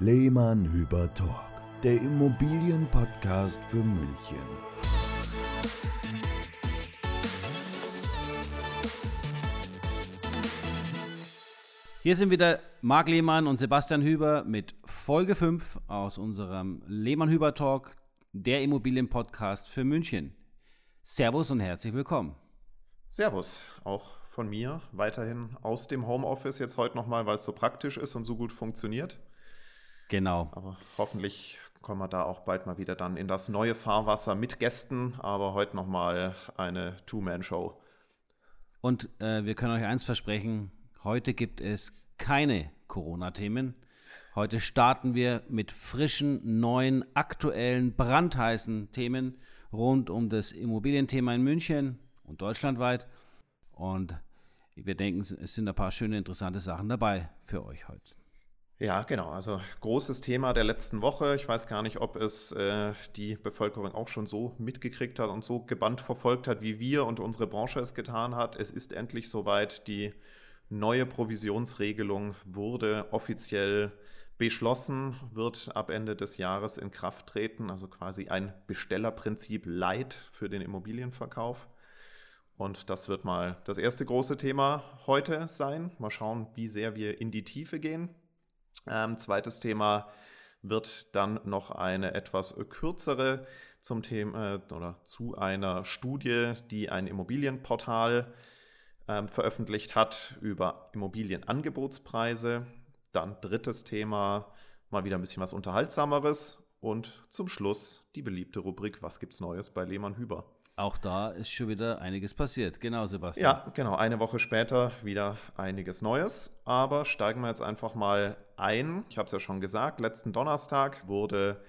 Lehmann Hüber Talk, der Immobilienpodcast für München. Hier sind wieder Marc Lehmann und Sebastian Hüber mit Folge 5 aus unserem Lehmann Hüber Talk, der Immobilienpodcast für München. Servus und herzlich willkommen. Servus, auch von mir weiterhin aus dem Homeoffice jetzt heute nochmal, weil es so praktisch ist und so gut funktioniert. Genau. Aber hoffentlich kommen wir da auch bald mal wieder dann in das neue Fahrwasser mit Gästen, aber heute nochmal eine Two-Man-Show. Und äh, wir können euch eins versprechen, heute gibt es keine Corona-Themen. Heute starten wir mit frischen, neuen, aktuellen, brandheißen Themen rund um das Immobilienthema in München und deutschlandweit. Und wir denken, es sind ein paar schöne, interessante Sachen dabei für euch heute. Ja, genau. Also großes Thema der letzten Woche. Ich weiß gar nicht, ob es äh, die Bevölkerung auch schon so mitgekriegt hat und so gebannt verfolgt hat, wie wir und unsere Branche es getan hat. Es ist endlich soweit. Die neue Provisionsregelung wurde offiziell beschlossen, wird ab Ende des Jahres in Kraft treten. Also quasi ein Bestellerprinzip Light für den Immobilienverkauf. Und das wird mal das erste große Thema heute sein. Mal schauen, wie sehr wir in die Tiefe gehen. Ähm, zweites Thema wird dann noch eine etwas kürzere zum Thema äh, oder zu einer Studie, die ein Immobilienportal ähm, veröffentlicht hat über Immobilienangebotspreise. Dann drittes Thema, mal wieder ein bisschen was Unterhaltsameres. Und zum Schluss die beliebte Rubrik Was gibt's Neues bei Lehmann Hüber? Auch da ist schon wieder einiges passiert. Genau, Sebastian. Ja, genau. Eine Woche später wieder einiges Neues. Aber steigen wir jetzt einfach mal ein. Ich habe es ja schon gesagt, letzten Donnerstag wurde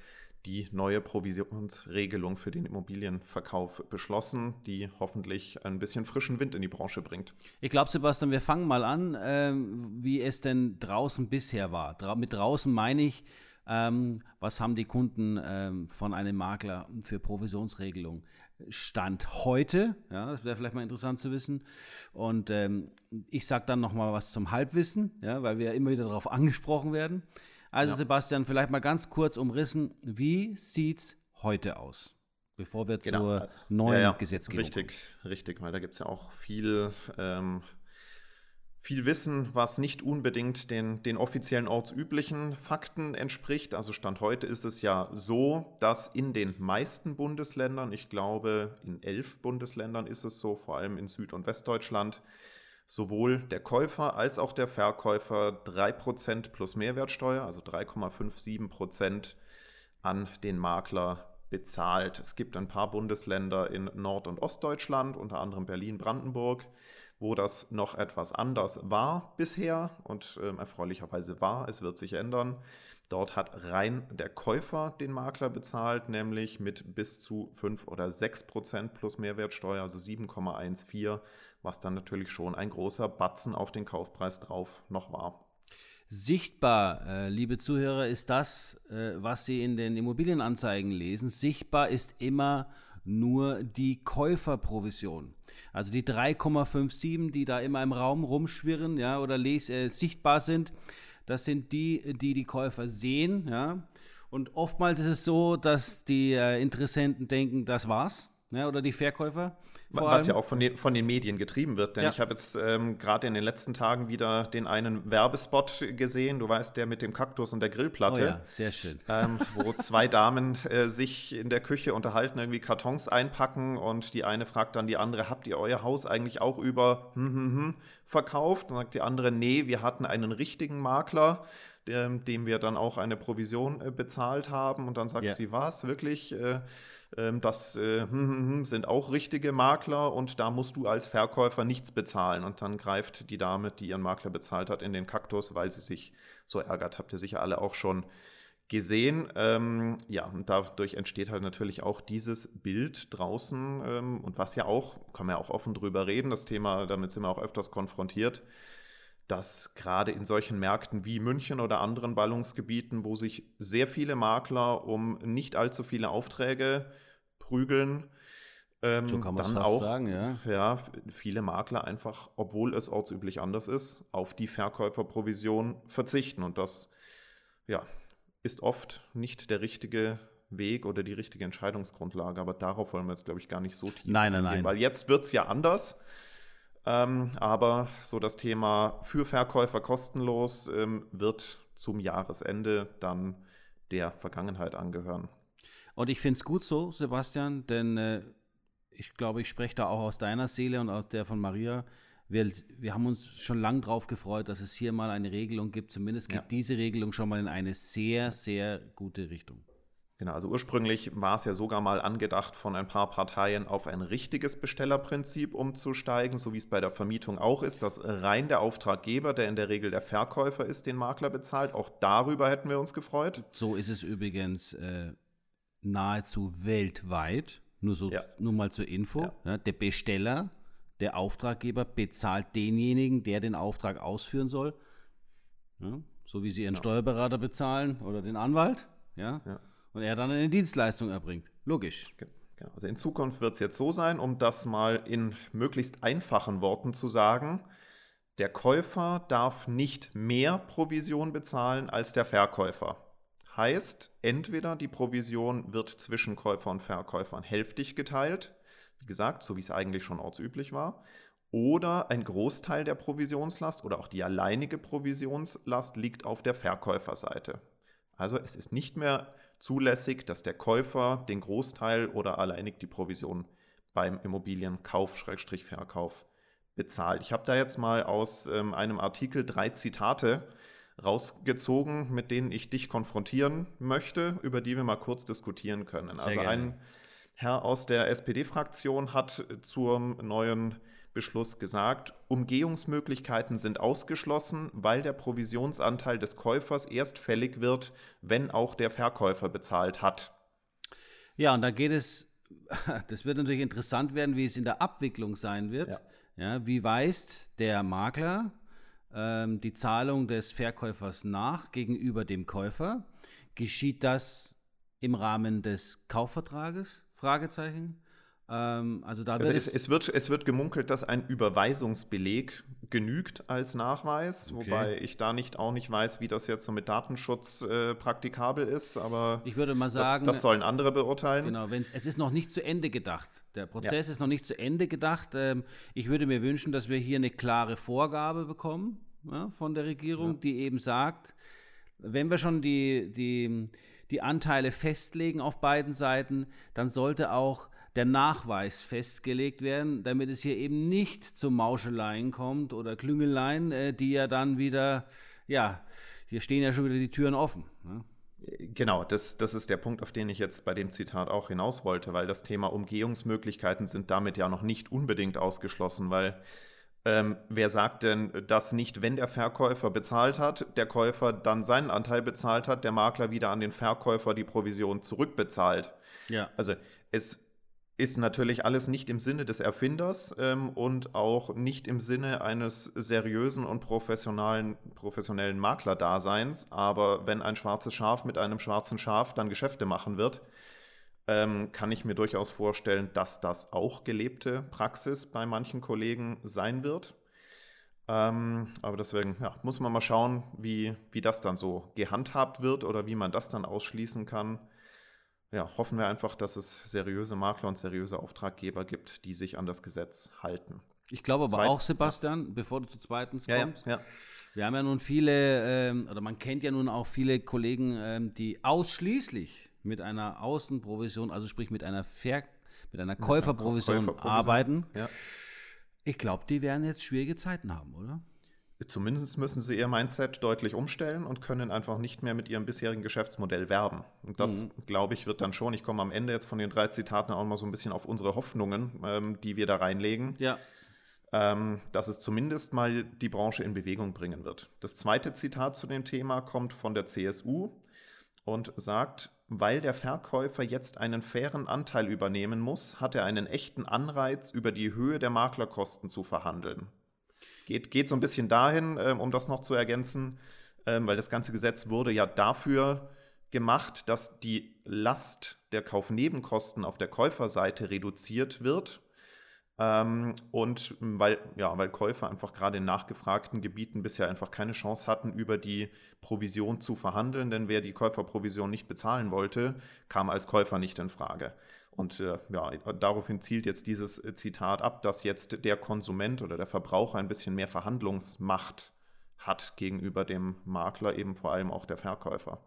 die neue Provisionsregelung für den Immobilienverkauf beschlossen, die hoffentlich ein bisschen frischen Wind in die Branche bringt. Ich glaube, Sebastian, wir fangen mal an, ähm, wie es denn draußen bisher war. Dra mit draußen meine ich, ähm, was haben die Kunden ähm, von einem Makler für Provisionsregelung? Stand heute, ja, das wäre vielleicht mal interessant zu wissen. Und ähm, ich sage dann nochmal was zum Halbwissen, ja, weil wir ja immer wieder darauf angesprochen werden. Also ja. Sebastian, vielleicht mal ganz kurz umrissen, wie sieht es heute aus? Bevor wir genau. zur also, neuen ja, ja. Gesetzgebung Richtig, kommen. richtig, weil da gibt es ja auch viel ähm, viel Wissen, was nicht unbedingt den, den offiziellen ortsüblichen Fakten entspricht. Also Stand heute ist es ja so, dass in den meisten Bundesländern, ich glaube in elf Bundesländern ist es so, vor allem in Süd- und Westdeutschland, sowohl der Käufer als auch der Verkäufer 3% plus Mehrwertsteuer, also 3,57% an den Makler bezahlt. Es gibt ein paar Bundesländer in Nord- und Ostdeutschland, unter anderem Berlin, Brandenburg, wo das noch etwas anders war bisher und äh, erfreulicherweise war. Es wird sich ändern. Dort hat rein der Käufer den Makler bezahlt, nämlich mit bis zu 5 oder 6 Prozent plus Mehrwertsteuer, also 7,14, was dann natürlich schon ein großer Batzen auf den Kaufpreis drauf noch war. Sichtbar, äh, liebe Zuhörer, ist das, äh, was Sie in den Immobilienanzeigen lesen. Sichtbar ist immer nur die Käuferprovision. Also die 3,57, die da immer im Raum rumschwirren, ja, oder les, äh, sichtbar sind, das sind die, die die Käufer sehen, ja. Und oftmals ist es so, dass die äh, Interessenten denken, das war's, ja, oder die Verkäufer. Was ja auch von den, von den Medien getrieben wird. Denn ja. ich habe jetzt ähm, gerade in den letzten Tagen wieder den einen Werbespot gesehen, du weißt, der mit dem Kaktus und der Grillplatte. Oh ja, sehr schön. Ähm, wo zwei Damen äh, sich in der Küche unterhalten, irgendwie Kartons einpacken und die eine fragt dann die andere, habt ihr euer Haus eigentlich auch über hm, hm, hm, verkauft? Und sagt die andere, nee, wir hatten einen richtigen Makler dem wir dann auch eine Provision äh, bezahlt haben. Und dann sagt yeah. sie, was, wirklich? Äh, ähm, das äh, hm, hm, hm, sind auch richtige Makler und da musst du als Verkäufer nichts bezahlen. Und dann greift die Dame, die ihren Makler bezahlt hat, in den Kaktus, weil sie sich so ärgert. Habt ihr sicher alle auch schon gesehen. Ähm, ja, und dadurch entsteht halt natürlich auch dieses Bild draußen ähm, und was ja auch, kann man ja auch offen drüber reden, das Thema, damit sind wir auch öfters konfrontiert, dass gerade in solchen Märkten wie München oder anderen Ballungsgebieten, wo sich sehr viele Makler um nicht allzu viele Aufträge prügeln, ähm, so kann dann auch sagen, ja. ja. viele Makler einfach, obwohl es ortsüblich anders ist, auf die Verkäuferprovision verzichten. Und das ja, ist oft nicht der richtige Weg oder die richtige Entscheidungsgrundlage. Aber darauf wollen wir jetzt, glaube ich, gar nicht so tief nein, nein, nein. weil jetzt wird es ja anders. Ähm, aber so das Thema für Verkäufer kostenlos ähm, wird zum Jahresende dann der Vergangenheit angehören. Und ich finde es gut so, Sebastian, denn äh, ich glaube, ich spreche da auch aus deiner Seele und aus der von Maria. Wir, wir haben uns schon lange darauf gefreut, dass es hier mal eine Regelung gibt. Zumindest geht Ja. diese Regelung schon mal in eine sehr, sehr gute Richtung. Genau, also ursprünglich war es ja sogar mal angedacht, von ein paar Parteien auf ein richtiges Bestellerprinzip umzusteigen, so wie es bei der Vermietung auch ist, dass rein der Auftraggeber, der in der Regel der Verkäufer ist, den Makler bezahlt. Auch darüber hätten wir uns gefreut. So ist es übrigens äh, nahezu weltweit. Nur, so, Ja. nur mal zur Info. Ja. Ja, der Besteller, der Auftraggeber bezahlt denjenigen, der den Auftrag ausführen soll. So wie sie ihren Steuerberater bezahlen oder den Anwalt. Ja, Ja. Und er dann eine Dienstleistung erbringt. Logisch. Ge- Genau. Also in Zukunft wird es jetzt so sein, um das mal in möglichst einfachen Worten zu sagen, der Käufer darf nicht mehr Provision bezahlen als der Verkäufer. Heißt, entweder die Provision wird zwischen Käufer und Verkäufern hälftig geteilt, wie gesagt, so wie es eigentlich schon ortsüblich war, oder ein Großteil der Provisionslast oder auch die alleinige Provisionslast liegt auf der Verkäuferseite. Also es ist nicht mehr zulässig, dass der Käufer den Großteil oder alleinig die Provision beim Immobilienkauf-Verkauf bezahlt. Ich habe da jetzt mal aus ähm, einem Artikel drei Zitate rausgezogen, mit denen ich dich konfrontieren möchte, über die wir mal kurz diskutieren können. Sehr also gerne. ein Herr aus der SPD-Fraktion hat zum neuen Beschluss gesagt, Umgehungsmöglichkeiten sind ausgeschlossen, weil der Provisionsanteil des Käufers erst fällig wird, wenn auch der Verkäufer bezahlt hat. Ja, und da geht es, das wird natürlich interessant werden, wie es in der Abwicklung sein wird. Ja. Ja, wie weist der Makler ähm, die Zahlung des Verkäufers nach gegenüber dem Käufer? Geschieht das im Rahmen des Kaufvertrages? Fragezeichen. Ähm, also da Also es, es, wird, es wird gemunkelt, dass ein Überweisungsbeleg genügt als Nachweis, Okay. wobei ich da nicht auch nicht weiß, wie das jetzt so mit Datenschutz äh, praktikabel ist, aber ich würde mal das, sagen, das sollen andere beurteilen. Genau, es ist noch nicht zu Ende gedacht. Der Prozess ist noch nicht zu Ende gedacht. Ähm, ich würde mir wünschen, dass wir hier eine klare Vorgabe bekommen ja, von der Regierung, die eben sagt, wenn wir schon die, die, die Anteile festlegen auf beiden Seiten, dann sollte auch der Nachweis festgelegt werden, damit es hier eben nicht zu Mauscheleien kommt oder Klüngeleien, äh, die ja dann wieder, ja, hier stehen ja schon wieder die Türen offen. Ne? Genau, das, das ist der Punkt, auf den ich jetzt bei dem Zitat auch hinaus wollte, weil das Thema Umgehungsmöglichkeiten sind damit ja noch nicht unbedingt ausgeschlossen, weil ähm, wer sagt denn, dass nicht, wenn der Verkäufer bezahlt hat, der Käufer dann seinen Anteil bezahlt hat, der Makler wieder an den Verkäufer die Provision zurückbezahlt? Ja. Also es ist natürlich alles nicht im Sinne des Erfinders ähm, und auch nicht im Sinne eines seriösen und professionellen, professionellen Maklerdaseins. Aber wenn ein schwarzes Schaf mit einem schwarzen Schaf dann Geschäfte machen wird, ähm, kann ich mir durchaus vorstellen, dass das auch gelebte Praxis bei manchen Kollegen sein wird. Ähm, aber deswegen ja, muss man mal schauen, wie, wie das dann so gehandhabt wird oder wie man das dann ausschließen kann ja, hoffen wir einfach, dass es seriöse Makler und seriöse Auftraggeber gibt, die sich an das Gesetz halten. Ich glaube aber Zweit- auch, Sebastian, bevor du zu zweitens Ja, ja, kommst, ja. wir haben ja nun viele, ähm, oder man kennt ja nun auch viele Kollegen, ähm, die ausschließlich mit einer Außenprovision, also sprich mit einer Ver mit einer Käuferprovision Käuferprovision. arbeiten. ja. Ich glaube, die werden jetzt schwierige Zeiten haben, oder? Zumindest müssen sie ihr Mindset deutlich umstellen und können einfach nicht mehr mit ihrem bisherigen Geschäftsmodell werben. Und das, glaube ich, wird dann schon, ich komme am Ende jetzt von den drei Zitaten auch mal so ein bisschen auf unsere Hoffnungen, ähm, die wir da reinlegen. Ja. ähm, dass es zumindest mal die Branche in Bewegung bringen wird. Das zweite Zitat zu dem Thema kommt von der CSU und sagt, weil der Verkäufer jetzt einen fairen Anteil übernehmen muss, hat er einen echten Anreiz, über die Höhe der Maklerkosten zu verhandeln. Geht, geht so ein bisschen dahin, ähm, um das noch zu ergänzen, ähm, weil das ganze Gesetz wurde ja dafür gemacht, dass die Last der Kaufnebenkosten auf der Käuferseite reduziert wird. Ähm, und weil, ja, weil Käufer einfach gerade in nachgefragten Gebieten bisher einfach keine Chance hatten, über die Provision zu verhandeln, denn wer die Käuferprovision nicht bezahlen wollte, kam als Käufer nicht in Frage. Und äh, ja, daraufhin zielt jetzt dieses Zitat ab, dass jetzt der Konsument oder der Verbraucher ein bisschen mehr Verhandlungsmacht hat gegenüber dem Makler, eben vor allem auch der Verkäufer.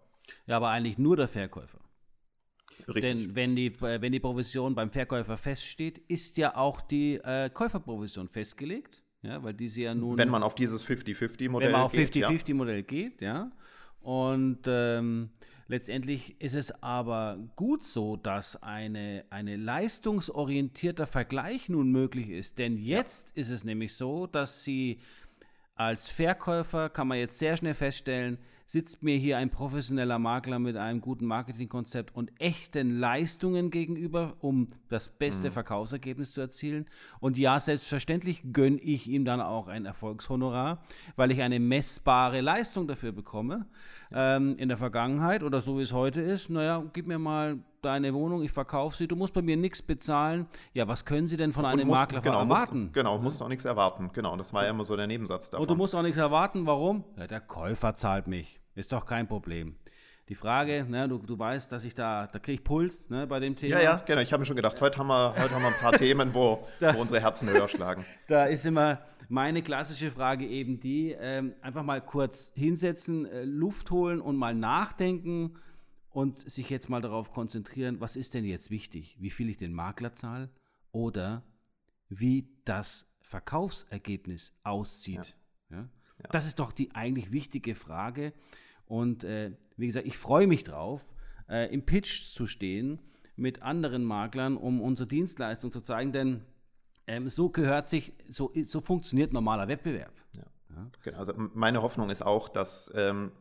Ja, aber eigentlich nur der Verkäufer. Richtig. Denn wenn die, äh, wenn die Provision beim Verkäufer feststeht, ist ja auch die äh, Käuferprovision festgelegt. Ja, weil diese ja nun. wenn man auf dieses 50-50-Modell wenn man auf geht. ja. 50-50-Modell geht, ja. Und ähm, letztendlich ist es aber gut so, dass eine, eine leistungsorientierter Vergleich nun möglich ist. Denn jetzt ist es nämlich so, dass Sie als Verkäufer, kann man jetzt sehr schnell feststellen, sitzt mir hier ein professioneller Makler mit einem guten Marketingkonzept und echten Leistungen gegenüber, um das beste Verkaufsergebnis zu erzielen. Und ja, selbstverständlich gönne ich ihm dann auch ein Erfolgshonorar, weil ich eine messbare Leistung dafür bekomme. Ähm, in der Vergangenheit oder so wie es heute ist, naja, gib mir mal deine Wohnung, ich verkaufe sie, du musst bei mir nichts bezahlen. Ja, was können sie denn von einem musst- Makler genau, erwarten? Musst, genau, musst auch nichts erwarten. Genau, das war ja immer so der Nebensatz davon. Und du musst auch nichts erwarten. Warum? Ja, der Käufer zahlt mich. Ist doch kein Problem. Die Frage, ne, du, du weißt, dass ich da, da kriege ich Puls ne, bei dem Thema. ja, ja, genau. Ich habe mir schon gedacht, heute haben wir, heute haben wir ein paar Themen, wo, wo unsere Herzen höher schlagen. Da ist immer meine klassische Frage eben die, ähm, einfach mal kurz hinsetzen, äh, Luft holen und mal nachdenken und sich jetzt mal darauf konzentrieren, was ist denn jetzt wichtig? Wie viel ich den Makler zahle oder wie das Verkaufsergebnis aussieht. Ja. Das ist doch die eigentlich wichtige Frage. Und äh, wie gesagt, ich freue mich drauf, äh, im Pitch zu stehen mit anderen Maklern, um unsere Dienstleistung zu zeigen, denn ähm, so gehört sich, so, so funktioniert normaler Wettbewerb. Genau, also meine Hoffnung ist auch, dass ähm,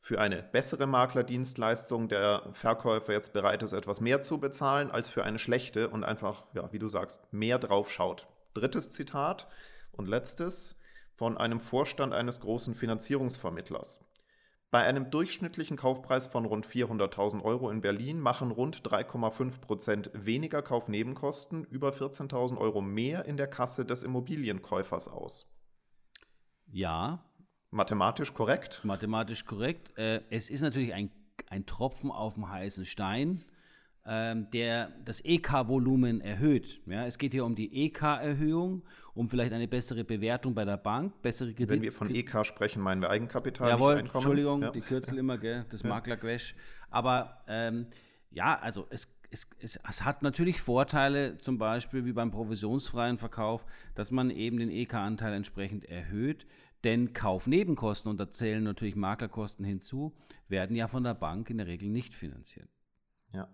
für eine bessere Maklerdienstleistung der Verkäufer jetzt bereit ist, etwas mehr zu bezahlen, als für eine schlechte und einfach, ja, wie du sagst, mehr drauf schaut. Drittes Zitat und letztes von einem Vorstand eines großen Finanzierungsvermittlers. Bei einem durchschnittlichen Kaufpreis von rund 400.000 Euro in Berlin machen rund 3,5 Prozent weniger Kaufnebenkosten über 14.000 Euro mehr in der Kasse des Immobilienkäufers aus. Ja, Mathematisch korrekt? mathematisch korrekt. Äh, es ist natürlich ein, ein Tropfen auf dem heißen Stein, ähm, der das EK-Volumen erhöht. Ja, es geht hier um die EK-Erhöhung, um vielleicht eine bessere Bewertung bei der Bank, bessere Kredit. Wenn wir von EK sprechen, meinen wir Eigenkapital, Jawohl, nicht Einkommen. Entschuldigung, Ja. die Kürzel immer, gell, das Maklergewäsch. Aber ähm, ja, also es, es, es, es hat natürlich Vorteile, zum Beispiel wie beim provisionsfreien Verkauf, dass man eben den EK-Anteil entsprechend erhöht. Denn Kaufnebenkosten, und da zählen natürlich Maklerkosten hinzu, werden ja von der Bank in der Regel nicht finanziert. Ja,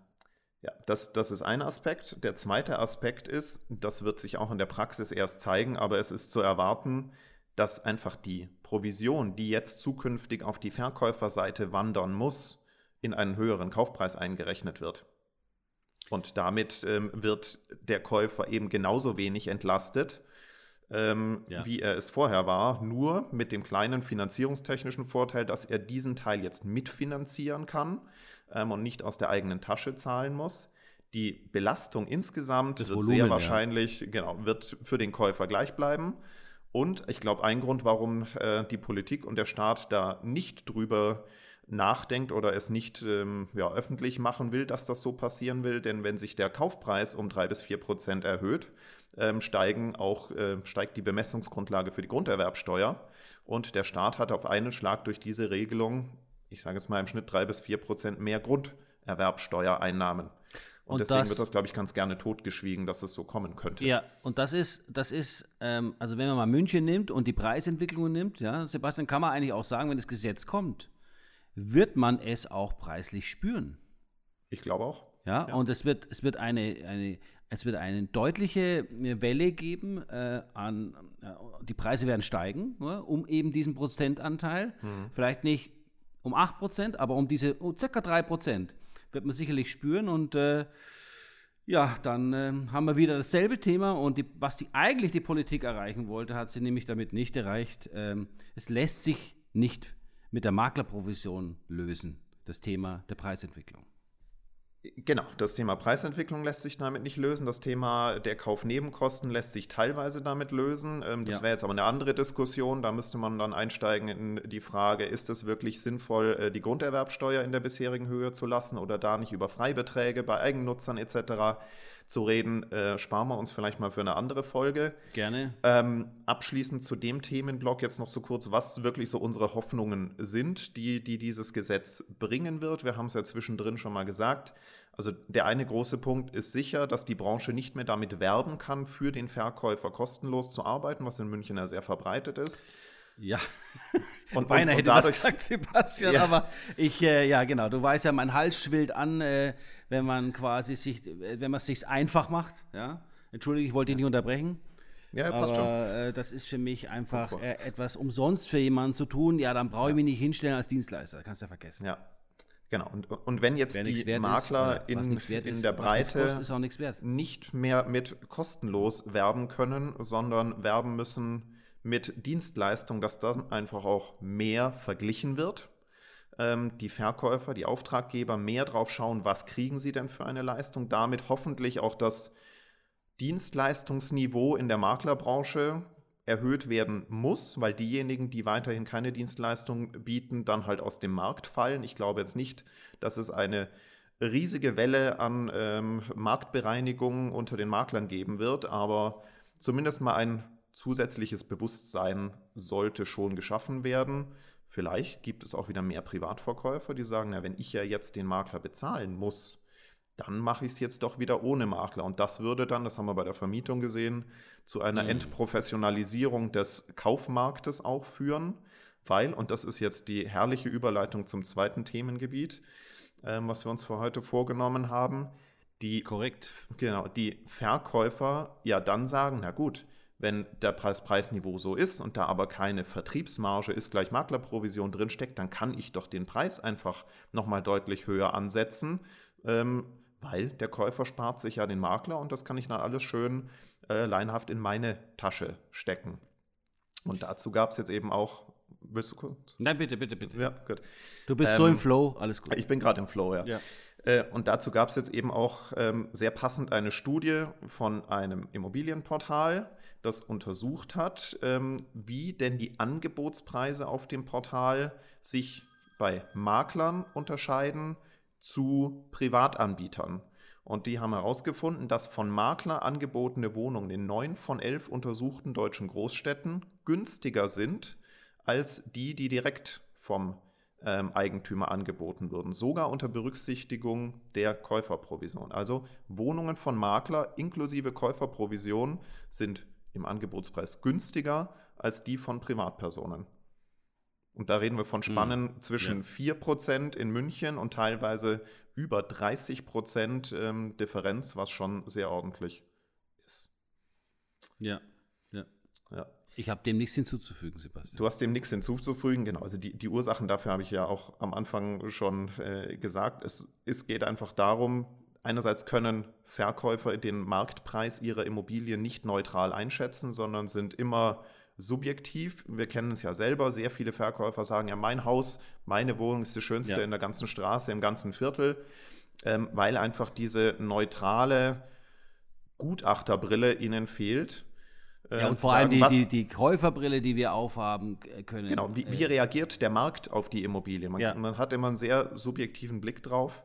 ja das, das ist ein Aspekt. Der zweite Aspekt ist, das wird sich auch in der Praxis erst zeigen, aber es ist zu erwarten, dass einfach die Provision, die jetzt zukünftig auf die Verkäuferseite wandern muss, in einen höheren Kaufpreis eingerechnet wird. Und damit ähm, wird der Käufer eben genauso wenig entlastet, ähm, Ja. wie er es vorher war, nur mit dem kleinen finanzierungstechnischen Vorteil, dass er diesen Teil jetzt mitfinanzieren kann ähm, und nicht aus der eigenen Tasche zahlen muss. Die Belastung insgesamt Das wird Volumen, sehr ja. wahrscheinlich, genau, wird für den Käufer gleich bleiben. Und ich glaube, ein Grund, warum äh, die Politik und der Staat da nicht drüber nachdenkt oder es nicht ähm, ja, öffentlich machen will, dass das so passieren will, denn wenn sich der Kaufpreis um drei bis vier Prozent erhöht, ähm, steigen auch, äh, steigt die Bemessungsgrundlage für die Grunderwerbsteuer und der Staat hat auf einen Schlag durch diese Regelung, ich sage jetzt mal im Schnitt drei bis vier Prozent mehr Grunderwerbsteuereinnahmen. Und, Und deswegen das- wird das, glaube ich, ganz gerne totgeschwiegen, dass es so kommen könnte. Ja, und das ist, das ist, ähm, also wenn man mal München nimmt und die Preisentwicklung nimmt, ja, Sebastian, kann man eigentlich auch sagen, wenn das Gesetz kommt, wird man es auch preislich spüren. Ich glaube auch. Ja, und es wird, es wird eine, eine, es wird eine deutliche Welle geben äh, an, äh, die Preise werden steigen, ne, um eben diesen Prozentanteil, vielleicht nicht um 8%, aber um diese oh, circa 3% wird man sicherlich spüren und äh, ja, dann ähm, haben wir wieder dasselbe Thema und die, was die eigentlich die Politik erreichen wollte, hat sie nämlich damit nicht erreicht. Ähm, es lässt sich nicht mit der Maklerprovision lösen, das Thema der Preisentwicklung. Genau, das Thema Preisentwicklung lässt sich damit nicht lösen. Das Thema der Kaufnebenkosten lässt sich teilweise damit lösen. Ähm, das Ja. wäre jetzt aber eine andere Diskussion. Da müsste man dann einsteigen in die Frage, ist es wirklich sinnvoll, äh, die Grunderwerbsteuer in der bisherigen Höhe zu lassen oder da nicht über Freibeträge bei Eigennutzern etc. zu reden? Äh, sparen wir uns vielleicht mal für eine andere Folge. Gerne. Ähm, abschließend zu dem Themenblock jetzt noch so kurz, was wirklich so unsere Hoffnungen sind, die, die dieses Gesetz bringen wird. Wir haben es ja zwischendrin schon mal gesagt. Also der eine große Punkt ist sicher, dass die Branche nicht mehr damit werben kann, für den Verkäufer kostenlos zu arbeiten, was in München ja sehr verbreitet ist. Ja, Und, beinahe hätte das dadurch, gesagt, Sebastian, Ja. aber ich, äh, ja genau, du weißt ja, mein Hals schwillt an, äh, wenn man quasi sich, äh, wenn man es sich einfach macht, ja. Entschuldige, ich wollte dich nicht unterbrechen. ja, passt schon. aber äh, das ist für mich einfach äh, etwas umsonst für jemanden zu tun. Ja, dann brauche ich mich nicht hinstellen als Dienstleister. Kannst du ja vergessen. Ja, genau. Und, und wenn jetzt Wer die ist, Makler was in, in ist, der Breite kostet, ist nicht mehr mit kostenlos werben können, sondern werben müssen mit Dienstleistung, dass dann einfach auch mehr verglichen wird. Ähm, die Verkäufer, die Auftraggeber mehr drauf schauen, was kriegen sie denn für eine Leistung, damit hoffentlich auch das Dienstleistungsniveau in der Maklerbranche erhöht werden muss, weil diejenigen, die weiterhin keine Dienstleistung bieten, dann halt aus dem Markt fallen. Ich glaube jetzt nicht, dass es eine riesige Welle an ähm, Marktbereinigung unter den Maklern geben wird, aber zumindest mal ein zusätzliches Bewusstsein sollte schon geschaffen werden. Vielleicht gibt es auch wieder mehr Privatverkäufer, die sagen, na, wenn ich ja jetzt den Makler bezahlen muss, dann mache ich es jetzt doch wieder ohne Makler. Und das würde dann, das haben wir bei der Vermietung gesehen, zu einer Mhm. Entprofessionalisierung des Kaufmarktes auch führen, weil, und das ist jetzt die herrliche Überleitung zum zweiten Themengebiet, ähm, was wir uns für heute vorgenommen haben, die Korrekt. Genau, die Verkäufer ja dann sagen, na gut, wenn der Preis Preisniveau so ist und da aber keine Vertriebsmarge ist gleich Maklerprovision drinsteckt, dann kann ich doch den Preis einfach nochmal deutlich höher ansetzen, ähm, weil der Käufer spart sich ja den Makler und das kann ich dann alles schön äh, leinhaft in meine Tasche stecken. Und dazu gab es jetzt eben auch, willst du kurz? Nein, bitte, bitte, bitte. Ja, gut. Du bist so Ähm, im Flow, alles gut. Ich bin gerade im Flow, ja. Ja. Äh, Und dazu gab es jetzt eben auch ähm, sehr passend eine Studie von einem Immobilienportal, das untersucht hat, ähm, wie denn die Angebotspreise auf dem Portal sich bei Maklern unterscheiden zu Privatanbietern. Und die haben herausgefunden, dass von Makler angebotene Wohnungen in neun von elf untersuchten deutschen Großstädten günstiger sind als die, die direkt vom ähm, Eigentümer angeboten würden, sogar unter Berücksichtigung der Käuferprovision. Also Wohnungen von Makler inklusive Käuferprovision sind im Angebotspreis günstiger als die von Privatpersonen. Und da reden wir von Spannen zwischen 4% in München und teilweise über 30% ähm, Differenz, was schon sehr ordentlich ist. Ja, ja. Ja. Ich habe dem nichts hinzuzufügen, Sebastian. Du hast dem nichts hinzuzufügen, genau. Also die, die Ursachen dafür habe ich ja auch am Anfang schon äh, gesagt. Es, es geht einfach darum, einerseits können Verkäufer den Marktpreis ihrer Immobilie nicht neutral einschätzen, sondern sind immer subjektiv. Wir kennen es ja selber. Sehr viele Verkäufer sagen ja, mein Haus, meine Wohnung ist die schönste Ja. in der ganzen Straße, im ganzen Viertel, ähm, weil einfach diese neutrale Gutachterbrille ihnen fehlt. Äh, Ja, und zu vor allem die, was- die, die Käuferbrille, die wir aufhaben können. Genau, wie, wie äh, reagiert der Markt auf die Immobilie? Man, Ja. man hat immer einen sehr subjektiven Blick drauf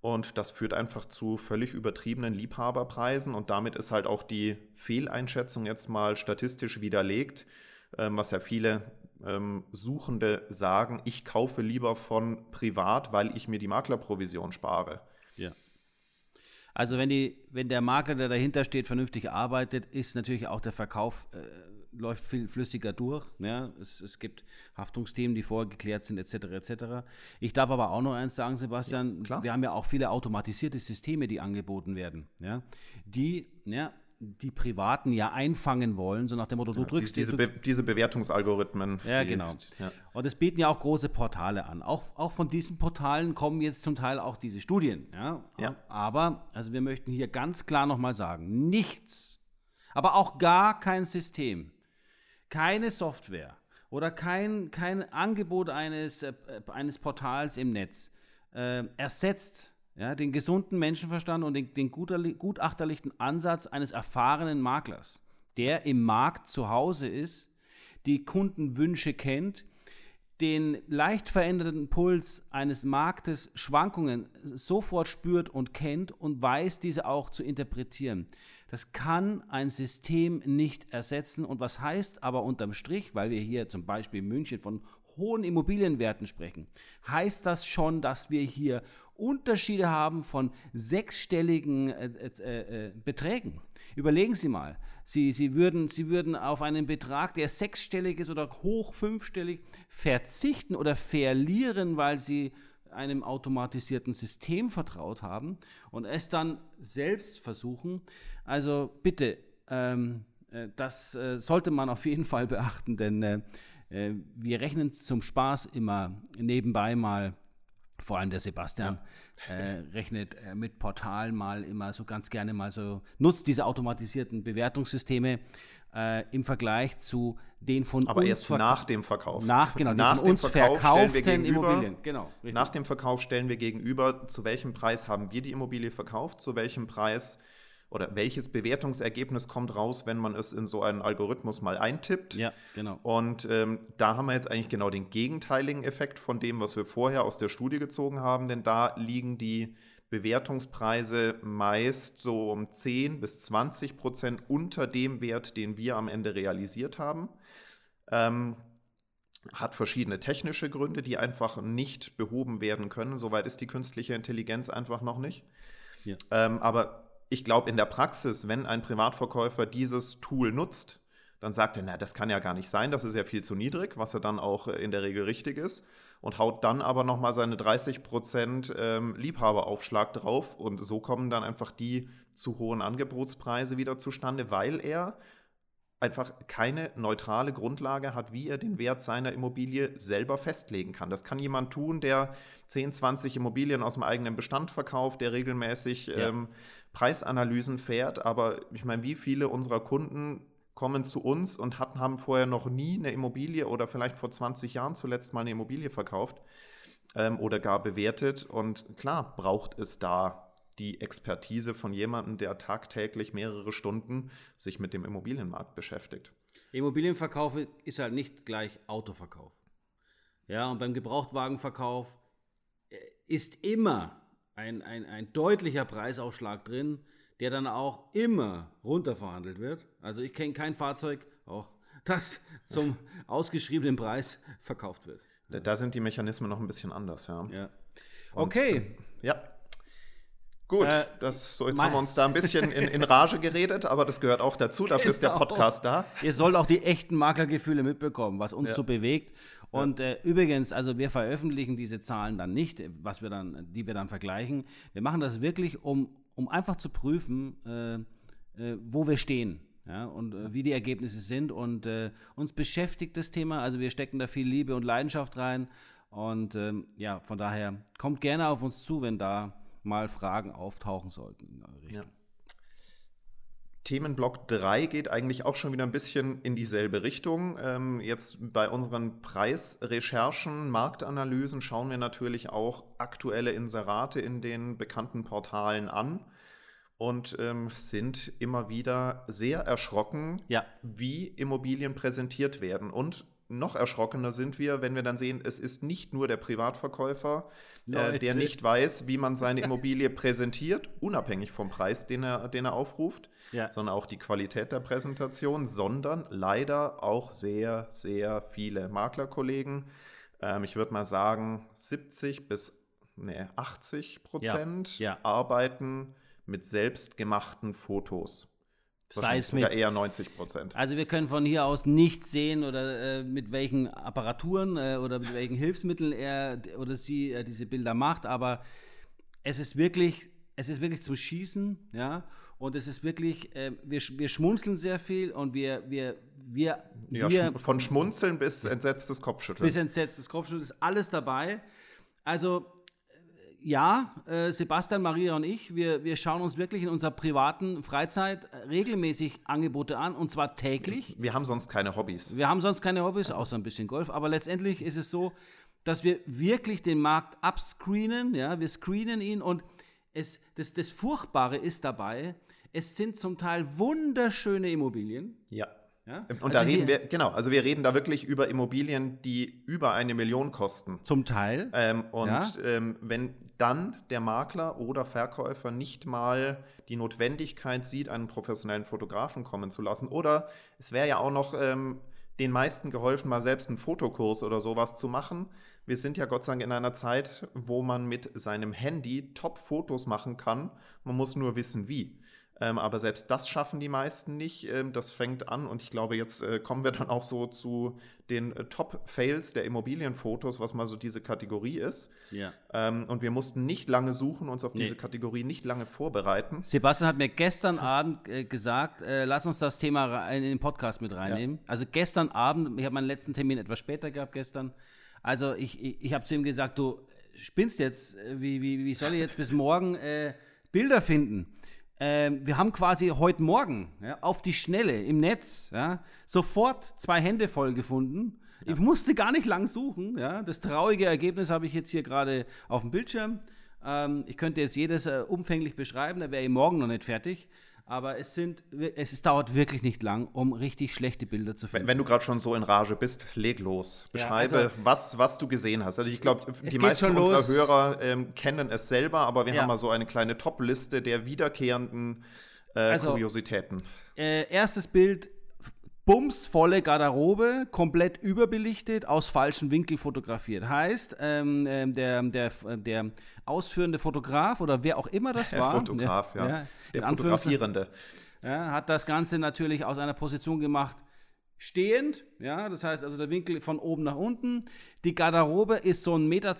und das führt einfach zu völlig übertriebenen Liebhaberpreisen und damit ist halt auch die Fehleinschätzung jetzt mal statistisch widerlegt, ähm, was ja viele ähm, Suchende sagen, ich kaufe lieber von privat, weil ich mir die Maklerprovision spare. Ja. Also wenn, die, wenn der Makler, der dahinter steht, vernünftig arbeitet, ist natürlich auch der Verkauf, äh, läuft viel flüssiger durch. Ja? Es, es gibt Haftungsthemen, die vorher geklärt sind, etc. etc. Ich darf aber auch noch eins sagen, Sebastian, klar. wir haben ja auch viele automatisierte Systeme, die angeboten werden, ja? die ja, die Privaten ja einfangen wollen, so nach dem Motto, du Die, drückst diese, Be diese Bewertungsalgorithmen. ja, die, genau. Ja. Und es bieten ja auch große Portale an. Auch, auch von diesen Portalen kommen jetzt zum Teil auch diese Studien. Ja? Ja. Aber, also wir möchten hier ganz klar nochmal sagen, nichts, aber auch gar kein System, keine Software oder kein, kein Angebot eines, äh, eines Portals im Netz äh, ersetzt ja, den gesunden Menschenverstand und den, den gutachterlichen Ansatz eines erfahrenen Maklers, der im Markt zu Hause ist, die Kundenwünsche kennt, den leicht veränderten Puls eines Marktes, Schwankungen sofort spürt und kennt und weiß, diese auch zu interpretieren. Das kann ein System nicht ersetzen. Und was heißt aber unterm Strich, weil wir hier zum Beispiel in München von hohen Immobilienwerten sprechen, heißt das schon, dass wir hier Unterschiede haben von sechsstelligen äh, äh, äh, Beträgen. Überlegen Sie mal, Sie, Sie, würden, Sie würden auf einen Betrag, der sechsstellig ist oder hoch fünfstellig, verzichten oder verlieren, weil Sie einem automatisierten System vertraut haben und es dann selbst versuchen. Also bitte, ähm, äh, das äh, sollte man auf jeden Fall beachten, denn äh, äh wir rechnen zum Spaß immer nebenbei mal vor allem der Sebastian ja. äh, rechnet äh, mit Portalen mal immer so ganz gerne mal so, nutzt diese automatisierten Bewertungssysteme äh, im Vergleich zu den von Aber uns erst nach dem Verkauf. Nach, genau, nach dem Verkauf stellen wir gegenüber, Immobilien. Genau, nach dem Verkauf stellen wir gegenüber, zu welchem Preis haben wir die Immobilie verkauft, zu welchem Preis oder welches Bewertungsergebnis kommt raus, wenn man es in so einen Algorithmus mal eintippt. Ja, genau. Und ähm, da haben wir jetzt eigentlich genau den gegenteiligen Effekt von dem, was wir vorher aus der Studie gezogen haben, denn da liegen die Bewertungspreise meist so um 10 bis 20 Prozent unter dem Wert, den wir am Ende realisiert haben. Ähm, hat verschiedene technische Gründe, die einfach nicht behoben werden können. Soweit ist die künstliche Intelligenz einfach noch nicht. Ja. Ähm, aber ich glaube, in der Praxis, wenn ein Privatverkäufer dieses Tool nutzt, dann sagt er, na, das kann ja gar nicht sein, das ist ja viel zu niedrig, was ja dann auch in der Regel richtig ist und haut dann aber nochmal seine 30% ähm, Liebhaberaufschlag drauf und so kommen dann einfach die zu hohen Angebotspreise wieder zustande, weil er einfach keine neutrale Grundlage hat, wie er den Wert seiner Immobilie selber festlegen kann. Das kann jemand tun, der 10, 20 Immobilien aus dem eigenen Bestand verkauft, der regelmäßig ja. ähm, Preisanalysen fährt. Aber ich meine, wie viele unserer Kunden kommen zu uns und hatten, haben vorher noch nie eine Immobilie oder vielleicht vor 20 Jahren zuletzt mal eine Immobilie verkauft ähm, oder gar bewertet. Und klar braucht es da die Expertise von jemandem, der tagtäglich mehrere Stunden sich mit dem Immobilienmarkt beschäftigt. Immobilienverkauf ist halt nicht gleich Autoverkauf. Ja, und beim Gebrauchtwagenverkauf äh, ist immer ein, ein, ein deutlicher Preisaufschlag drin, der dann auch immer runterverhandelt wird. Also ich kenne kein Fahrzeug, auch das zum ausgeschriebenen Preis verkauft wird. Da sind die Mechanismen noch ein bisschen anders, ja. ja. Okay. Und, ja. Gut, äh, das, so jetzt haben wir uns da ein bisschen in, in, Rage geredet, aber das gehört auch dazu, dafür genau. ist der genau. Podcast da. Ihr sollt auch die echten Maklergefühle mitbekommen, was uns ja. so bewegt. Und äh, übrigens, also wir veröffentlichen diese Zahlen dann nicht, was wir dann, die wir dann vergleichen. Wir machen das wirklich, um, um einfach zu prüfen, äh, äh wo wir stehen. Ja, und äh, wie die Ergebnisse sind. Und äh, uns beschäftigt das Thema. Also wir stecken da viel Liebe und Leidenschaft rein. Und ähm, ja, von daher kommt gerne auf uns zu, wenn da mal Fragen auftauchen sollten. Ja. Themenblock 3 geht eigentlich auch schon wieder ein bisschen in dieselbe Richtung. Ähm, jetzt bei unseren Preisrecherchen, Marktanalysen schauen wir natürlich auch aktuelle Inserate in den bekannten Portalen an und ähm, sind immer wieder sehr erschrocken, ja. wie Immobilien präsentiert werden. Und noch erschrockener sind wir, wenn wir dann sehen, es ist nicht nur der Privatverkäufer, äh, der nicht weiß, wie man seine Immobilie präsentiert, unabhängig vom Preis, den er, den er aufruft, ja. sondern auch die Qualität der Präsentation, sondern leider auch sehr, sehr viele Maklerkollegen. Ähm, ich würde mal sagen, 70 bis nee, 80 Prozent ja. Ja. arbeiten mit selbstgemachten Fotos. Sei es mit, eher 90 Prozent. Also wir können von hier aus nicht sehen oder äh, mit welchen Apparaturen äh, oder mit welchen Hilfsmitteln er oder sie äh, diese Bilder macht, aber es ist wirklich, es ist wirklich zum Schießen, ja. Und es ist wirklich, äh, wir, wir schmunzeln sehr viel und wir, wir, wir, ja, wir von Schmunzeln bis entsetztes Kopfschütteln. Bis entsetztes Kopfschütteln ist alles dabei. Also ja, äh, Sebastian, Maria und ich, wir, wir schauen uns wirklich in unserer privaten Freizeit regelmäßig Angebote an und zwar täglich. Wir haben sonst keine Hobbys. Wir haben sonst keine Hobbys, außer ein bisschen Golf. Aber letztendlich ist es so, dass wir wirklich den Markt abscreenen. Ja, wir screenen ihn und es, das, das Furchtbare ist dabei, es sind zum Teil wunderschöne Immobilien. Ja. Ja? Und Also da reden wir, genau, also wir reden da wirklich über Immobilien, die über eine Million kosten. Zum Teil. Ähm, und Ja. ähm, wenn dann der Makler oder Verkäufer nicht mal die Notwendigkeit sieht, einen professionellen Fotografen kommen zu lassen, oder es wäre ja auch noch ähm, den meisten geholfen, mal selbst einen Fotokurs oder sowas zu machen. Wir sind ja Gott sei Dank in einer Zeit, wo man mit seinem Handy Top-Fotos machen kann. Man muss nur wissen, wie. Ähm, aber selbst das schaffen die meisten nicht. Ähm, das fängt an und ich glaube, jetzt äh, kommen wir dann auch so zu den äh, Top-Fails der Immobilienfotos, was mal so diese Kategorie ist. Ja. Ähm, und wir mussten nicht lange suchen, uns auf Nee. diese Kategorie nicht lange vorbereiten. Sebastian hat mir gestern Abend äh, gesagt, äh, lass uns das Thema in den Podcast mit reinnehmen. Also gestern Abend, ich habe meinen letzten Termin etwas später gehabt gestern. Also ich, ich, ich habe zu ihm gesagt, du spinnst jetzt, äh, wie, wie, wie soll ich jetzt bis morgen äh, Bilder finden? Ähm, wir haben quasi heute Morgen ja, auf die Schnelle im Netz ja, sofort zwei Hände voll gefunden. Ich musste gar nicht lang suchen. Ja. Das traurige Ergebnis habe ich jetzt hier gerade auf dem Bildschirm. Ähm, ich könnte jetzt jedes äh, umfänglich beschreiben, da wäre ich morgen noch nicht fertig. Aber es, sind, es, es dauert wirklich nicht lang, um richtig schlechte Bilder zu Wenn, finden. wenn du gerade schon so in Rage bist, leg los. Beschreibe, also- was, was du gesehen hast. Also ich glaube, die meisten unserer los. Hörer ähm, kennen es selber, aber wir Ja. haben mal so eine kleine Top-Liste der wiederkehrenden äh, Also- Kuriositäten. Äh, erstes Bild, bumsvolle Garderobe, komplett überbelichtet, aus falschem Winkel fotografiert. Heißt, ähm, ähm, der, der, der ausführende Fotograf oder wer auch immer das Der war, Fotograf, ja. in Der Fotografierende. ja, hat das Ganze natürlich aus einer Position gemacht, stehend, ja, das heißt also der Winkel von oben nach unten. Die Garderobe ist so 1,20 Meter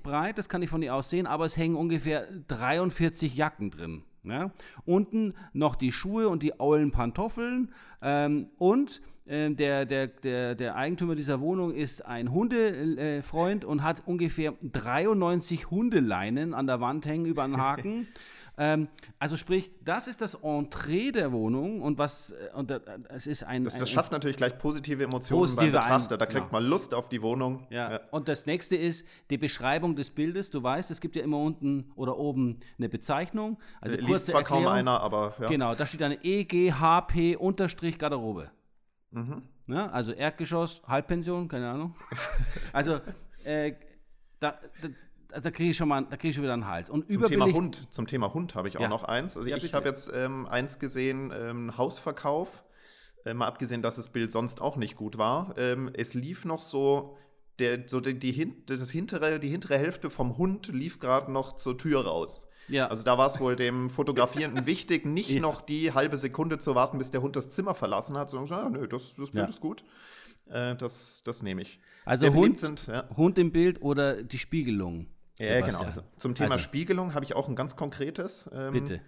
breit, das kann ich von hier aus sehen, aber es hängen ungefähr 43 Jacken drin. Ja. Unten noch die Schuhe und die aulen Pantoffeln ähm, und ähm, der, der, der, der Eigentümer dieser Wohnung ist ein Hundefreund äh, und hat ungefähr 93 Hundeleinen an der Wand hängen über einen Haken. ähm, also sprich, das ist das Entree der Wohnung und was äh, und da- es ist ein, Das, ein, das schafft natürlich gleich positive Emotionen Positive beim Betrachter. Da Ein- kriegt genau. man Lust auf die Wohnung. Ja. Und das nächste ist die Beschreibung des Bildes. Du weißt, es gibt ja immer unten oder oben eine Bezeichnung. Also Äh, Liest kurze zwar kaum Erklärung. einer, aber ja. Genau, da steht eine EGHP unterstrich Garderobe. Mhm. Ja, also Erdgeschoss, Halbpension, keine Ahnung. also äh, da, da, also da kriege ich schon mal, da kriege ich schon wieder einen Hals. Und Zum Thema Hund, zum Thema Hund habe ich auch Ja. noch eins. Also Ja, ich habe jetzt ähm, eins gesehen, ähm, Hausverkauf. Äh, mal abgesehen, dass das Bild sonst auch nicht gut war. Ähm, es lief noch so, der, so die, die, hin- das hintere, die hintere Hälfte vom Hund lief gerade noch zur Tür raus. Ja. Also da war es wohl dem Fotografierenden wichtig, nicht Ja. noch die halbe Sekunde zu warten, bis der Hund das Zimmer verlassen hat, sondern ja, nö, das, das Bild Ja. ist gut. Äh, das, das nehme ich. Also Hund, sind. Hund im Bild oder die Spiegelung. Ja, genau. Sebastian. Also zum Thema Also, Spiegelung habe ich auch ein ganz konkretes. Ähm, Bitte.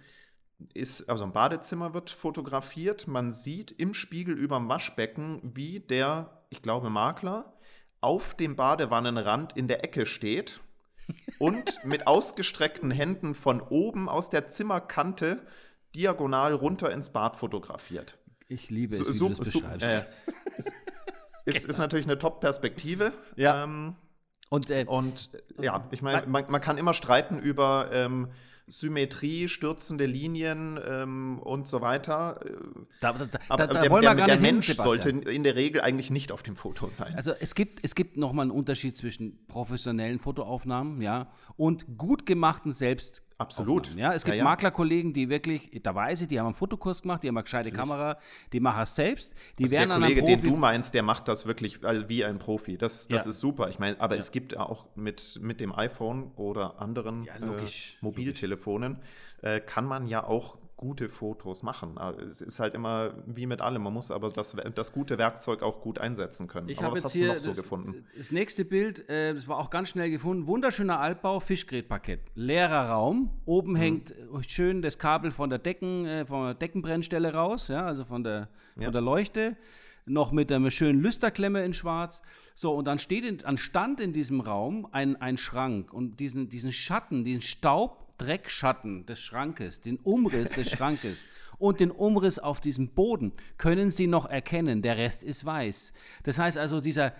Ist, also ein Badezimmer wird fotografiert. Man sieht im Spiegel über dem Waschbecken, wie der, ich glaube, Makler auf dem Badewannenrand in der Ecke steht und mit ausgestreckten Händen von oben aus der Zimmerkante diagonal runter ins Bad fotografiert. Ich liebe es, wie So- du das so- äh, ist, ist, ist natürlich eine Top-Perspektive. Ja. Ähm, Und äh, und äh, ja, ich meine, man, man kann immer streiten über ähm, Symmetrie, stürzende Linien ähm, und so weiter. Äh, da, da, da, Aber der, der, der nicht hin, Mensch sollte in der Regel eigentlich nicht auf dem Foto sein. Also es gibt, es gibt nochmal einen Unterschied zwischen professionellen Fotoaufnahmen, ja, und gut gemachten Selbst. Absolut. Ja, es gibt Ja, ja. Maklerkollegen, die wirklich, da weiß ich, die haben einen Fotokurs gemacht, die haben eine gescheite Kamera, die machen es selbst, die Also der werden einem Kollege, den du meinst, der macht das wirklich wie ein Profi. Das, das Ja. ist super. Ich meine, aber es gibt auch mit, mit dem iPhone oder anderen äh, Mobiltelefonen, äh, kann man ja auch gute Fotos machen. Aber Es ist halt immer wie mit allem. Man muss aber das, das gute Werkzeug auch gut einsetzen können. Ich habe was jetzt hast du hier noch so das, gefunden? das nächste Bild, äh, das war auch ganz schnell gefunden. Wunderschöner Altbau, Fischgrätparkett. Leerer Raum. Oben Mhm. hängt schön das Kabel von der Decken, äh, von der Deckenbrennstelle raus, ja, also von der, Ja. von der Leuchte. Noch mit einer schönen Lüsterklemme in Schwarz. So, und dann steht in, an Stand in diesem Raum ein, ein Schrank. Und diesen, diesen Schatten, diesen Staub, Dreckschatten des Schrankes, den Umriss des Schrankes und den Umriss auf diesem Boden können Sie noch erkennen. Der Rest ist weiß. Das heißt also, dieser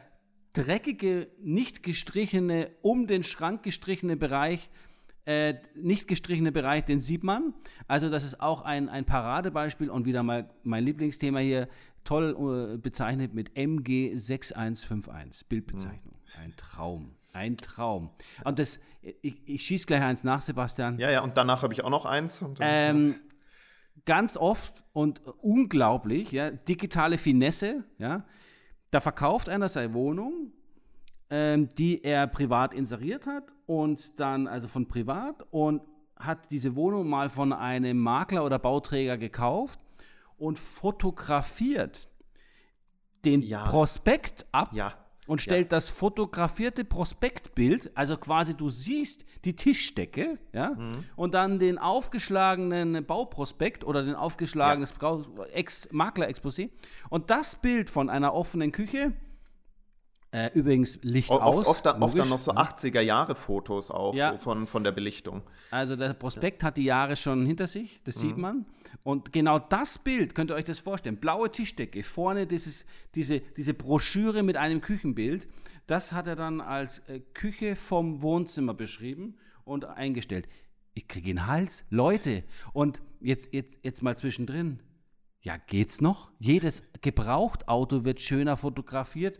dreckige, nicht gestrichene, um den Schrank gestrichene Bereich Äh, nicht gestrichene Bereich, den sieht man. Also das ist auch ein, ein Paradebeispiel und wieder mal mein Lieblingsthema hier, toll äh, bezeichnet mit MG6151, Bildbezeichnung. Ein Traum. Ein Traum. Und das, ich, ich schieße gleich eins nach, Sebastian. Ja, ja, und danach habe ich auch noch eins. Und, ähm, ganz oft und unglaublich, ja, digitale Finesse, ja, da verkauft einer seine Wohnung, ähm, die er privat inseriert hat und dann, also von privat und hat diese Wohnung mal von einem Makler oder Bauträger gekauft und fotografiert den ja. Prospekt ab ja und stellt ja. das fotografierte Prospektbild, also quasi du siehst die Tischdecke, ja, mhm. und dann den aufgeschlagenen Bauprospekt oder den aufgeschlagenen ja. Ex-Makler-Exposé und das Bild von einer offenen Küche äh, übrigens Licht oft, aus. Oft, logisch, oft dann noch so 80er-Jahre-Fotos auch ja. so von, von der Belichtung. Also der Prospekt ja. hat die Jahre schon hinter sich, das mhm. sieht man. Und genau das Bild, könnt ihr euch das vorstellen, blaue Tischdecke, vorne dieses, diese, diese Broschüre mit einem Küchenbild, das hat er dann als äh, Küche vom Wohnzimmer beschrieben und eingestellt. Ich kriege den Hals. Leute, und jetzt, jetzt, jetzt mal zwischendrin. Ja, geht's noch? Jedes Gebrauchtauto wird schöner fotografiert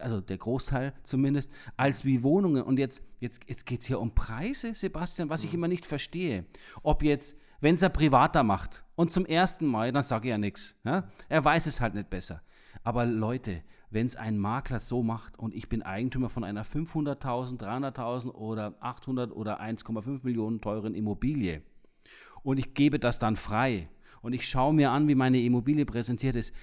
also der Großteil zumindest, als wie Wohnungen. Und jetzt, jetzt, jetzt geht es hier um Preise, Sebastian, was ich mhm. immer nicht verstehe. Ob jetzt, wenn es er privater macht und zum ersten Mal, dann sage ich ja nichts. Ja? Er weiß es halt nicht besser. Aber Leute, wenn es ein Makler so macht und ich bin Eigentümer von einer 500.000, 300.000 oder 800 oder 1,5 Millionen teuren Immobilie und ich gebe das dann frei und ich schaue mir an, wie meine Immobilie präsentiert ist,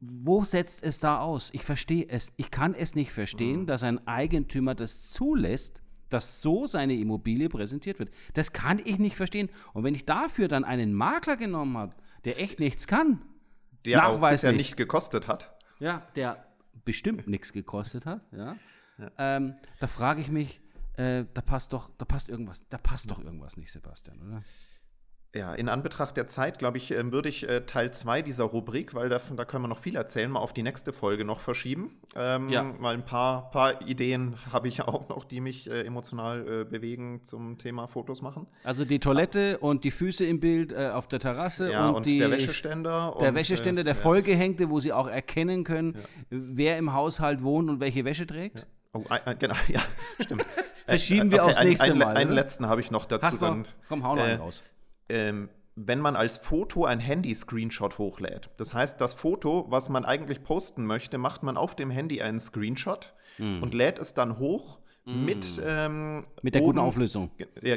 wo setzt es da aus? Ich verstehe es. Ich kann es nicht verstehen, mhm. dass ein Eigentümer das zulässt, dass so seine Immobilie präsentiert wird. Das kann ich nicht verstehen. Und wenn ich dafür dann einen Makler genommen habe, der echt nichts kann, der auch bisher nicht gekostet hat. Ja, der bestimmt nichts gekostet hat, ja. ja. Ähm, da frage ich mich, äh, da passt doch, da passt irgendwas, da passt doch irgendwas nicht, Sebastian, oder? Ja, in Anbetracht der Zeit, glaube ich, ähm, würde ich äh, Teil 2 dieser Rubrik, weil da, da können wir noch viel erzählen, mal auf die nächste Folge noch verschieben. Ähm, ja. Mal ein paar, paar Ideen habe ich auch noch, die mich äh, emotional äh, bewegen zum Thema Fotos machen. Also die Toilette ja. und die Füße im Bild äh, auf der Terrasse ja, und, und die, der Wäscheständer. Der und, Wäscheständer, der vollgehängte, wo sie auch erkennen können, wer im Haushalt wohnt und welche Wäsche trägt. Oh, ein, genau, ja, stimmt. Verschieben wir okay, aufs nächste ein, Mal. Einen letzten habe ich noch dazu. Hast dann, komm, hau noch äh, einen raus ähm, wenn man als Foto ein Handy-Screenshot hochlädt. Das heißt, das Foto, was man eigentlich posten möchte, macht man auf dem Handy einen Screenshot mm. und lädt es dann hoch mm. mit ähm, mit der oben, guten Auflösung. Ja,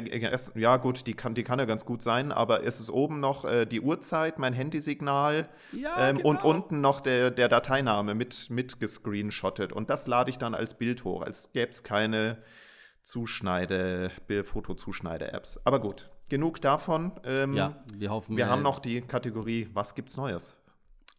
ja, gut, die kann, die kann ja ganz gut sein, aber es ist oben noch äh, die Uhrzeit, mein Handysignal ja, ähm, genau. und unten noch der, der Dateiname mit, mit gescreenshottet. Und das lade ich dann als Bild hoch, als gäbe es keine Zuschneide, Foto-Zuschneide-Apps. Aber gut, genug davon. Ähm, ja, wir hoffen. Wir äh, haben noch die Kategorie Was gibt's Neues?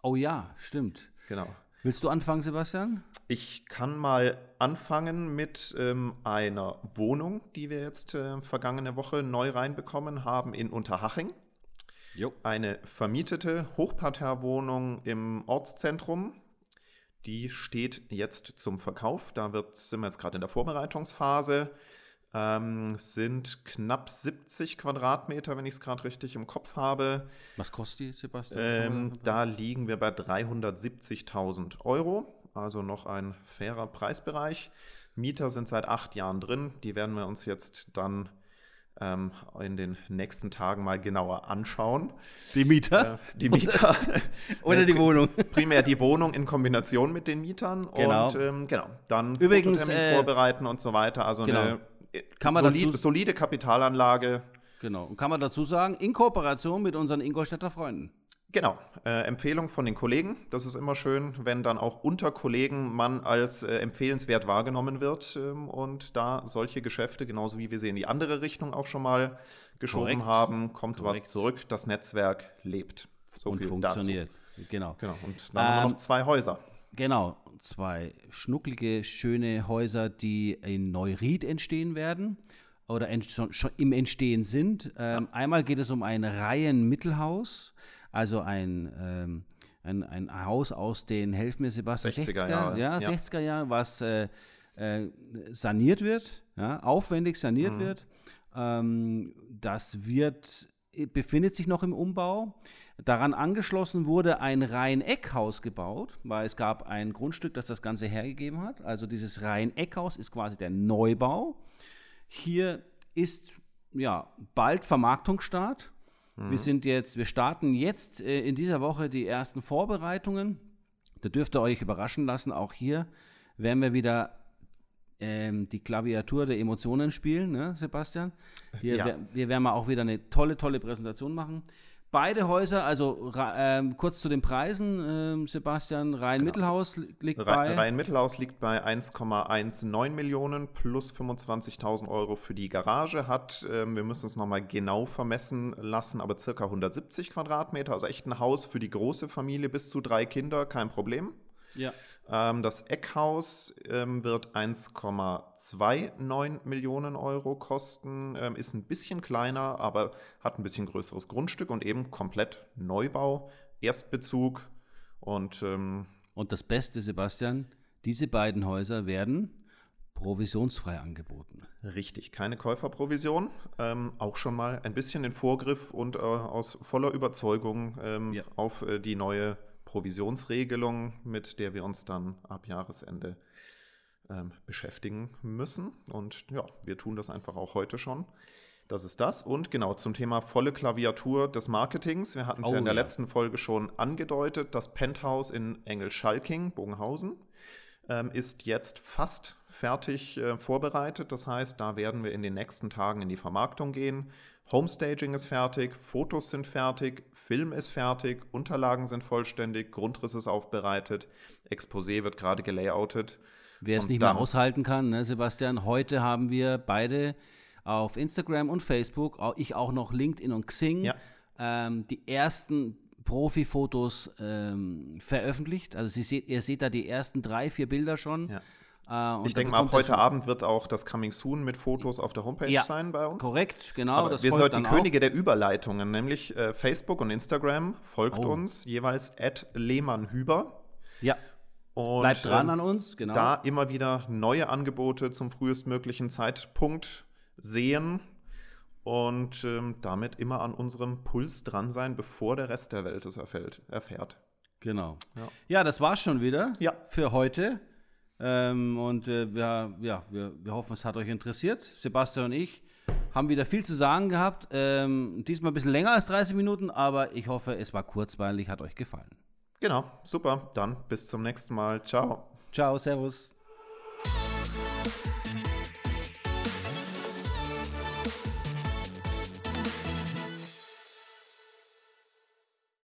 Oh ja, stimmt. Genau. Willst du anfangen, Sebastian? Ich kann mal anfangen mit ähm, einer Wohnung, die wir jetzt äh, vergangene Woche neu reinbekommen haben in Unterhaching. Jo. Eine vermietete Hochparterrewohnung im Ortszentrum die steht jetzt zum Verkauf. Da wird, sind wir jetzt gerade in der Vorbereitungsphase. Ähm, sind knapp 70 Quadratmeter, wenn ich es gerade richtig im Kopf habe. Was kostet die, Sebastian? Ähm, da liegen wir bei 370.000 Euro, also noch ein fairer Preisbereich. Mieter sind seit acht Jahren drin. Die werden wir uns jetzt dann ähm, in den nächsten Tagen mal genauer anschauen. Die Mieter? Äh, die Mieter. Oder die Wohnung. Primär die Wohnung in Kombination mit den Mietern. Genau. Und ähm, genau, dann Übrigens, äh, vorbereiten und so weiter. Also genau. eine kann man solide, dazu, solide Kapitalanlage. Genau. Und kann man dazu sagen, in Kooperation mit unseren Ingolstädter Freunden. Genau, äh, Empfehlung von den Kollegen. Das ist immer schön, wenn dann auch unter Kollegen man als äh, empfehlenswert wahrgenommen wird ähm, und da solche Geschäfte, genauso wie wir sie in die andere Richtung auch schon mal geschoben Korrekt. haben, kommt Korrekt. was zurück. Das Netzwerk lebt. So und viel funktioniert. Dazu. Genau. genau. Und dann ähm, haben wir noch ähm, zwei Häuser. Genau, zwei schnucklige, schöne Häuser, die in Neuried entstehen werden oder ent schon, schon im Entstehen sind. Ähm. Einmal geht es um ein Reihenmittelhaus also ein, ähm, ein, ein Haus aus den, helf mir Sebastian, 60er, 60er Jahre. Ja, ja, 60er Jahre, was äh, äh, saniert wird, ja, aufwendig saniert mhm. wird. Ähm, das wird, befindet sich noch im Umbau. Daran angeschlossen wurde ein Rhein-Eckhaus gebaut, weil es gab ein Grundstück, das das Ganze hergegeben hat. Also dieses Rhein-Eckhaus ist quasi der Neubau. Hier ist ja bald Vermarktungsstart. Mhm. Wir sind jetzt, wir starten jetzt äh, in dieser Woche die ersten Vorbereitungen. Da dürft ihr euch überraschen lassen. Auch hier werden wir wieder ähm, die Klaviatur der Emotionen spielen, ne, Sebastian? Hier, ja. wir, werden mal auch wieder eine tolle, tolle Präsentation machen. Beide Häuser, also ähm, kurz zu den Preisen, ähm, Sebastian, Rhein-Mittelhaus genau. liegt bei. Rhein-Mittelhaus liegt bei 1,19 Millionen plus 25.000 Euro für die Garage, hat, ähm, wir müssen es nochmal genau vermessen lassen, aber circa 170 Quadratmeter, also echt ein Haus für die große Familie bis zu drei Kinder, kein Problem. Ja. Ähm, das Eckhaus ähm, wird 1,29 Millionen Euro kosten, ähm, ist ein bisschen kleiner, aber hat ein bisschen größeres Grundstück und eben komplett Neubau, Erstbezug und. Ähm, und das Beste, Sebastian, diese beiden Häuser werden provisionsfrei angeboten. Richtig, keine Käuferprovision. Ähm, auch schon mal ein bisschen den Vorgriff und äh, aus voller Überzeugung ähm, ja. auf äh, die neue Provisionsregelung, mit der wir uns dann ab Jahresende ähm, beschäftigen müssen. Und ja, wir tun das einfach auch heute schon. Das ist das. Und genau zum Thema volle Klaviatur des Marketings. Wir hatten es oh, ja in der ja. letzten Folge schon angedeutet. Das Penthouse in Engelschalking, Bogenhausen, ähm, ist jetzt fast fertig äh, vorbereitet. Das heißt, da werden wir in den nächsten Tagen in die Vermarktung gehen. Homestaging ist fertig, Fotos sind fertig, Film ist fertig, Unterlagen sind vollständig, Grundriss ist aufbereitet, Exposé wird gerade gelayoutet. Wer es nicht mehr aushalten kann, ne, Sebastian, heute haben wir beide auf Instagram und Facebook, ich auch noch LinkedIn und Xing, ja. ähm, die ersten Profi-Fotos ähm, veröffentlicht. Also Sie seht, ihr seht da die ersten drei, vier Bilder schon. Ja. Äh, ich denke mal, ab heute Abend wird auch das Coming Soon mit Fotos auf der Homepage ja, sein bei uns. Korrekt, genau. Aber wir sind heute die Könige der Überleitungen, nämlich äh, Facebook und Instagram. Folgt oh. uns jeweils at lehmannhüber. Ja. Und, Bleibt dran ähm, an uns, genau. Da immer wieder neue Angebote zum frühestmöglichen Zeitpunkt sehen und ähm, damit immer an unserem Puls dran sein, bevor der Rest der Welt es erfällt, erfährt. Genau. Ja. ja, das war's schon wieder ja. für heute. Ähm, und äh, wir, ja, wir, wir hoffen, es hat euch interessiert. Sebastian und ich haben wieder viel zu sagen gehabt. Ähm, diesmal ein bisschen länger als 30 Minuten, aber ich hoffe, es war kurzweilig, hat euch gefallen. Genau, super. Dann bis zum nächsten Mal. Ciao. Ciao, Servus.